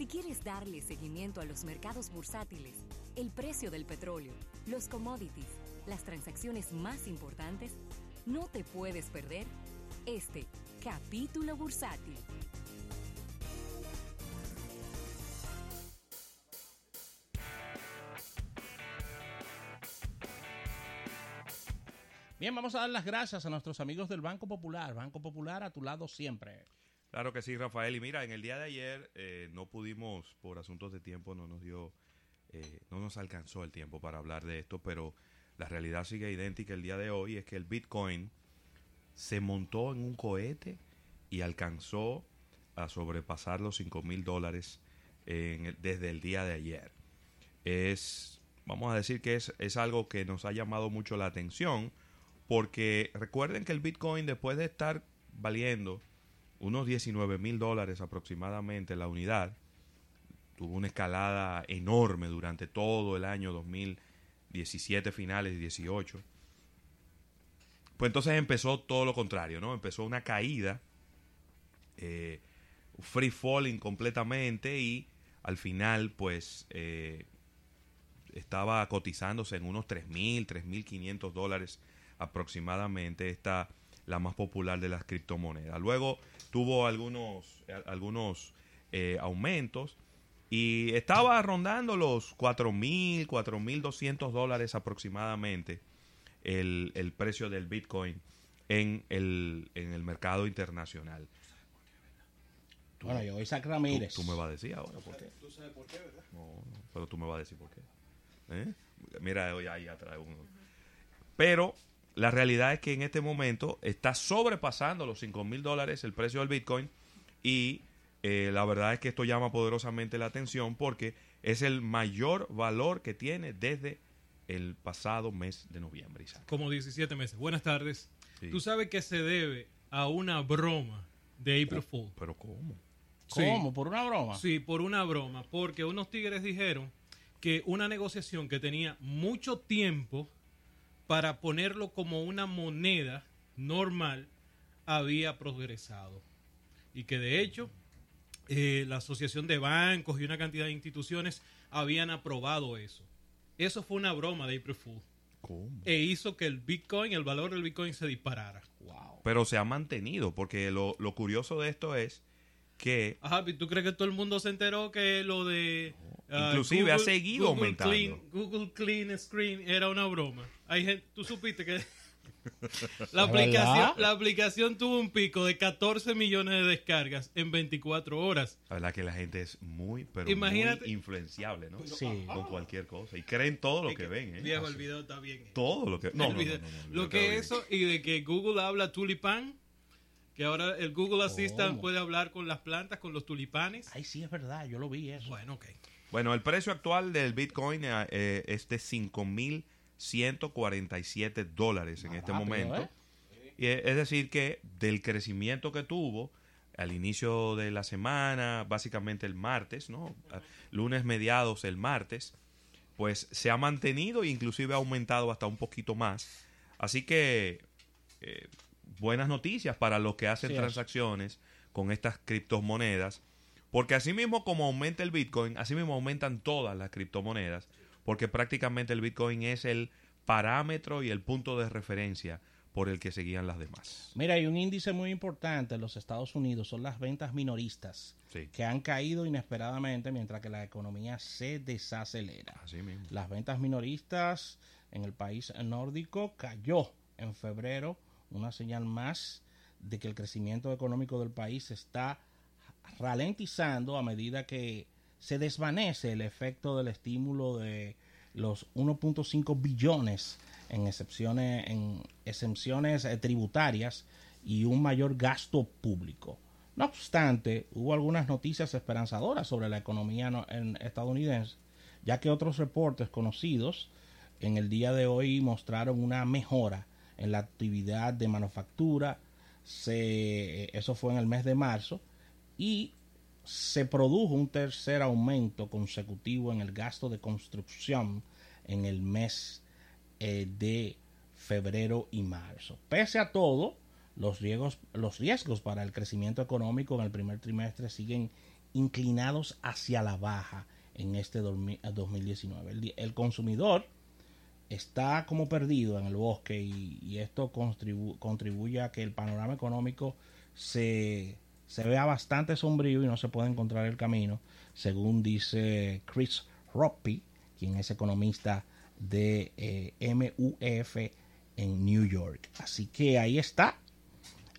Si quieres darle seguimiento a los mercados bursátiles, el precio del petróleo, los commodities, las transacciones más importantes, no te puedes perder este capítulo bursátil. Bien, vamos a dar las gracias a nuestros amigos del Banco Popular. Banco Popular a tu lado siempre. Claro que sí, Rafael. Y mira, en el día de ayer eh, no pudimos, por asuntos de tiempo, no nos dio, eh, no nos alcanzó el tiempo para hablar de esto, pero la realidad sigue idéntica el día de hoy, es que el Bitcoin se montó en un cohete y alcanzó a sobrepasar los 5 mil dólares desde el día de ayer. Es, vamos a decir que es, es algo que nos ha llamado mucho la atención porque recuerden que el Bitcoin después de estar valiendo unos 19 mil dólares aproximadamente la unidad, tuvo una escalada enorme durante todo el año 2017 finales y 18. Pues entonces empezó todo lo contrario, ¿no? Empezó una caída, eh, free falling completamente y al final pues eh, estaba cotizándose en unos 3.000, 3.500 dólares aproximadamente esta la más popular de las criptomonedas. Luego tuvo algunos, algunos eh, aumentos y estaba rondando los 4.000, 4.200 dólares aproximadamente el, el, precio del Bitcoin en el, en el mercado internacional. bueno, yo Isaac Ramírez. Tú, me vas a decir ahora por qué. Tú sabes por qué, ¿verdad? No, pero tú me vas a decir por qué. ¿Eh? Mira, hoy ahí atrás uno. Pero la realidad es que en este momento está sobrepasando los 5 mil dólares el precio del Bitcoin y eh, la verdad es que esto llama poderosamente la atención porque es el mayor valor que tiene desde el pasado mes de noviembre. Como 17 meses. Buenas tardes. Tú sabes que se debe a una broma de April Fool. ¿Pero cómo? ¿Cómo? ¿Por una broma? Sí, por una broma. Porque unos tigres dijeron que una negociación que tenía mucho tiempo para ponerlo como una moneda normal había progresado. Y que de hecho eh, la Asociación de Bancos y una cantidad de instituciones habían aprobado eso. Eso fue una broma de April Fool. ¿Cómo? E hizo que el Bitcoin, el valor del Bitcoin se disparara. Wow. Pero se ha mantenido, porque lo, lo curioso de esto es que... Ajá, ¿tú crees que todo el mundo se enteró que lo de... Inclusive ha seguido Google aumentando. Clean, Google Clean Screen era una broma. Hay gente, tú supiste que la aplicación, la aplicación tuvo un pico de 14 millones de descargas en 24 horas. La verdad que la gente es muy, pero Imagínate, muy influenciable, ¿no? Sí. Con cualquier cosa. Y creen todo lo que, que, ven, ¿eh? Viejo, el video está bien. Todo lo que... No, no, no, Lo que eso y de que Google habla tulipán que ahora el Google Assistant ¿Cómo? puede hablar con las plantas, con los tulipanes. Ay, sí, es verdad, yo lo vi eso. Bueno, ok. Bueno, el precio actual del Bitcoin eh, es de 5.147 dólares en Ah, este rápido, momento. ¿eh? Y es decir, que del crecimiento que tuvo al inicio de la semana, básicamente el martes, ¿no? Lunes mediados el martes, pues se ha mantenido e inclusive ha aumentado hasta un poquito más. Así que eh, buenas noticias para los que hacen Sí, transacciones con estas criptomonedas. Porque así mismo como aumenta el Bitcoin, así mismo aumentan todas las criptomonedas, porque prácticamente el Bitcoin es el parámetro y el punto de referencia por el que seguían las demás. Mira, hay un índice muy importante en los Estados Unidos, son las ventas minoristas, Sí. que han caído inesperadamente mientras que la economía se desacelera. Así mismo. Las ventas minoristas en el país nórdico cayó en febrero, una señal más de que el crecimiento económico del país está ralentizando a medida que se desvanece el efecto del estímulo de los 1.5 billones en excepciones en exenciones eh, tributarias y un mayor gasto público. No obstante, hubo algunas noticias esperanzadoras sobre la economía no- en- estadounidense, ya que otros reportes conocidos en el día de hoy mostraron una mejora en la actividad de manufactura, se, eso fue en el mes de marzo, y se produjo un tercer aumento consecutivo en el gasto de construcción en el mes eh, de febrero y marzo. Pese a todo, los riesgos, los riesgos para el crecimiento económico en el primer trimestre siguen inclinados hacia la baja en este 2019. El, el consumidor está como perdido en el bosque y, esto contribuye a que el panorama económico se, vea bastante sombrío y no se puede encontrar el camino, según dice Chris Roppy, quien es economista de eh, MUF en New York. Así que ahí está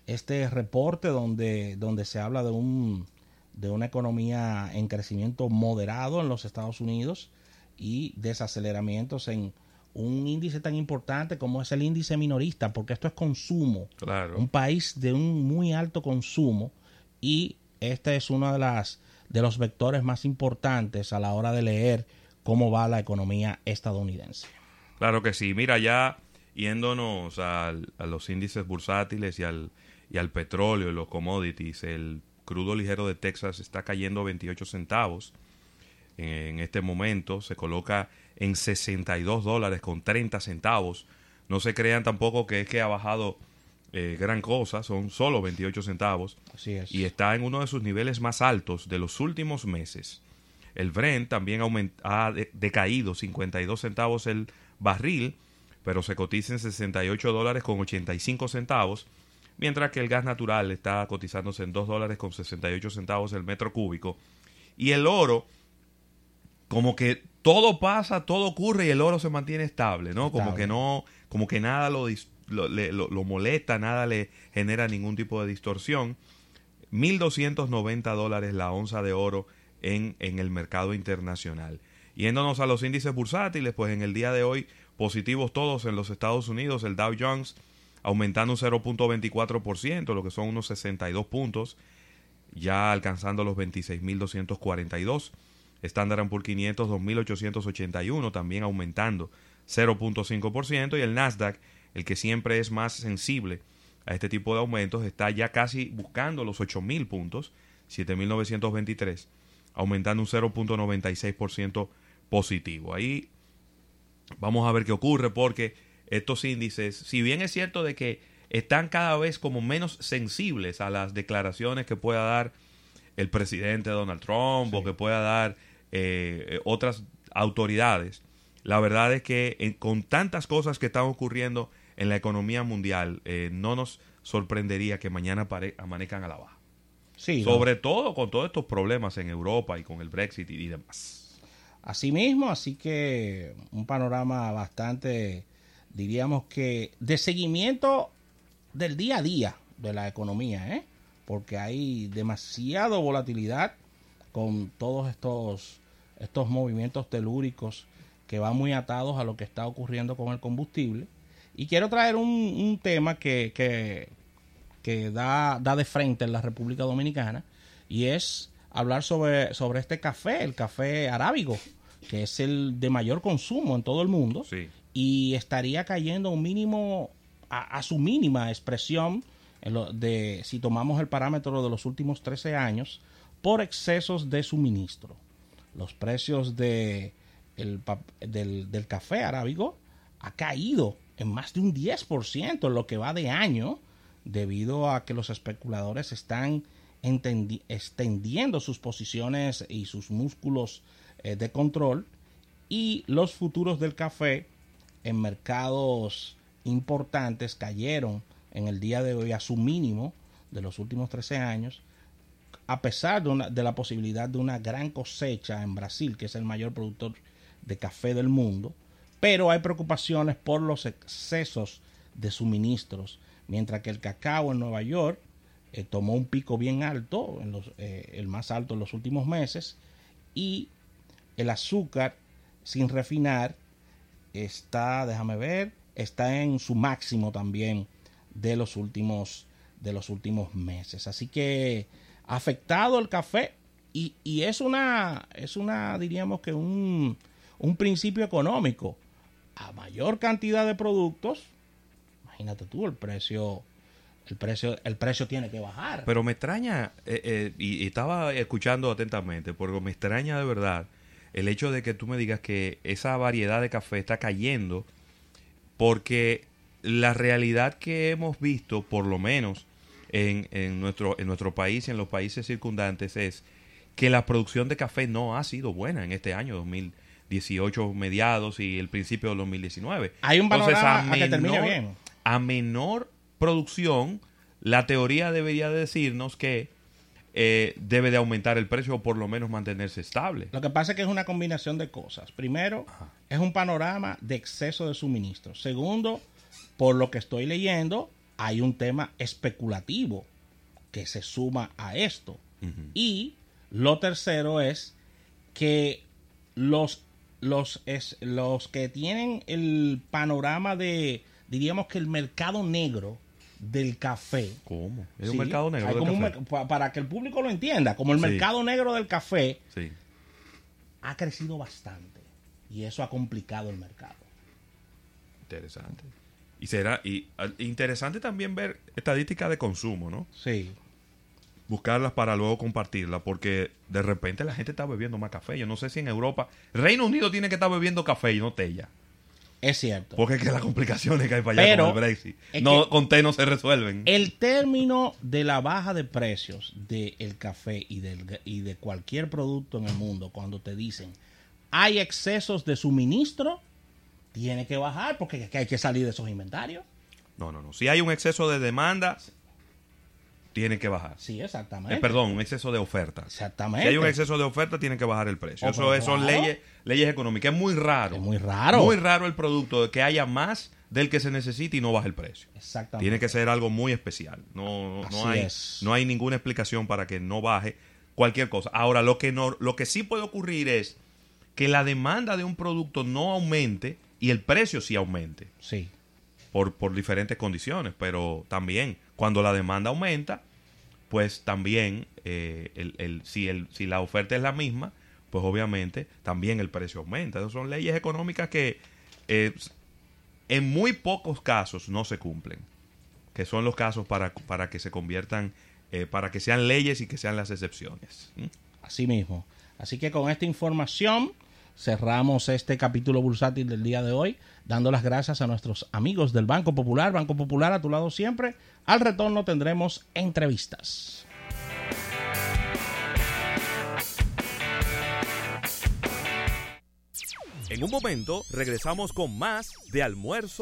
este reporte donde, donde se habla de, un, de una economía en crecimiento moderado en los Estados Unidos y desaceleramientos en un índice tan importante como es el índice minorista, porque esto es consumo. Claro. Un país de un muy alto consumo y este es uno de las de los vectores más importantes a la hora de leer cómo va la economía estadounidense. Claro que sí. Mira, ya yéndonos a los índices bursátiles y al, y al petróleo y los commodities, el crudo ligero de Texas está cayendo 28 centavos en este momento, se coloca en 62 dólares con 30 centavos. No se crean tampoco que es que ha bajado eh, gran cosa, son solo 28 centavos. Así es. Y está en uno de sus niveles más altos de los últimos meses. El Brent también ha decaído 52 centavos el barril, pero se cotiza en 68 dólares con 85 centavos, mientras que el gas natural está cotizándose en 2 dólares con 68 centavos el metro cúbico. Y el oro, como que todo pasa, todo ocurre y el oro se mantiene estable, ¿no? Como que no, como que nada lo, lo, molesta, nada le genera ningún tipo de distorsión. 1.290 dólares la onza de oro en, en el mercado internacional. Yéndonos a los índices bursátiles, pues en el día de hoy positivos todos en los Estados Unidos, el Dow Jones aumentando un 0.24%, lo que son unos 62 puntos, ya alcanzando los 26.242. Standard Poor's 500 2.881, también aumentando 0.5%, y el Nasdaq, el que siempre es más sensible a este tipo de aumentos, está ya casi buscando los 8.000 puntos, 7.923, aumentando un 0.96% positivo. Ahí vamos a ver qué ocurre porque estos índices, si bien es cierto de que están cada vez como menos sensibles a las declaraciones que pueda dar el presidente Donald Trump o que pueda dar eh, otras autoridades. La verdad es que con tantas cosas que están ocurriendo en la economía mundial, eh, no nos sorprendería que mañana amanezcan a la baja. Sí, Sobre todo con todos estos problemas en Europa y con el Brexit y demás. Así mismo, así que un panorama bastante, diríamos que, de seguimiento del día a día de la economía, ¿eh? porque hay demasiada volatilidad con todos estos estos movimientos telúricos que van muy atados a lo que está ocurriendo con el combustible. Y quiero traer un, tema que, que, da, da, de frente en la República Dominicana y es hablar sobre, sobre este café, el café arábigo, que es el de mayor consumo en todo el mundo y estaría cayendo un mínimo a, su mínima expresión de si tomamos el parámetro de los últimos 13 años por excesos de suministro. Los precios de del, café arábigo ha caído en más de un 10% en lo que va de año debido a que los especuladores están extendiendo sus posiciones y sus músculos eh, de control y los futuros del café en mercados importantes cayeron en el día de hoy a su mínimo de los últimos 13 años a pesar de, la posibilidad de una gran cosecha en Brasil, que es el mayor productor de café del mundo, pero hay preocupaciones por los excesos de suministros, mientras que el cacao en Nueva York eh, tomó un pico bien alto, eh, el más alto en los últimos meses, y el azúcar sin refinar está, déjame ver, está en su máximo también de los últimos de los últimos meses. Así que afectado el café y, y es una, es una, diríamos que un, un principio económico. A mayor cantidad de productos, imagínate tú, el precio el precio, el precio tiene que bajar. Pero me extraña, eh, eh, y, estaba escuchando atentamente, porque me extraña de verdad el hecho de que tú me digas que esa variedad de café está cayendo, porque la realidad que hemos visto, por lo menos en, en, nuestro, en nuestro país y en los países circundantes es que la producción de café no ha sido buena en este año 2018 mediados y el principio del 2019. Hay un Entonces, panorama a que termine bien. a menor producción, la teoría debería decirnos que eh, debe de aumentar el precio o por lo menos mantenerse estable. Lo que pasa es que es una combinación de cosas. Primero, es un panorama de exceso de suministro. Segundo, por lo que estoy leyendo, hay un tema especulativo que se suma a esto. Y lo tercero es que los, los, es, los que tienen el panorama de, diríamos que el mercado negro del café. ¿Cómo? Es ¿sí? un mercado negro Hay del como un café. mer- pa- para que el público lo entienda, como el Sí. mercado negro del café Sí. ha crecido bastante y eso ha complicado el mercado. Interesante. Y será y, interesante también ver estadísticas de consumo, ¿no? Sí. Buscarlas para luego compartirlas, porque de repente la gente está bebiendo más café. Yo no sé si en Europa, Reino Unido tiene que estar bebiendo café y no ya. Es cierto. Porque es que las complicaciones que hay para allá Pero, con el Brexit, no, con té no se resuelven. El término de la baja de precios del café y, del, y de cualquier producto en el mundo, cuando te dicen hay excesos de suministro, tiene que bajar porque hay que salir de esos inventarios. No, no, no. Si hay un exceso de demanda, tiene que bajar. Sí, Eh, exactamente. perdón, un exceso de oferta. Exactamente. Si hay un exceso de oferta, tiene que bajar el precio. Oh, Eso es- son leyes, leyes económicas. Es muy raro. Es muy raro. Muy raro el producto de que haya más del que se necesita y no baje el precio. Exactamente. Tiene que ser algo muy especial. No, no, hay, es. no hay ninguna explicación para que no baje cualquier cosa. Ahora, lo que, no, lo que sí puede ocurrir es que la demanda de un producto no aumente y el precio sí aumente Sí. Por, por diferentes condiciones. Pero también, cuando la demanda aumenta, pues también, eh, el, el- si, el, si la oferta es la misma, pues obviamente también el precio aumenta. Esas son leyes económicas que eh, en muy pocos casos no se cumplen, que son los casos para, para que se conviertan, eh, para que sean leyes y que sean las excepciones. ¿Mm? Así mismo. Así que con esta información cerramos este capítulo bursátil del día de hoy, dando las gracias a nuestros amigos del Banco Popular. Banco Popular a tu lado siempre. Al retorno tendremos entrevistas. En un momento regresamos con más de almuerzo.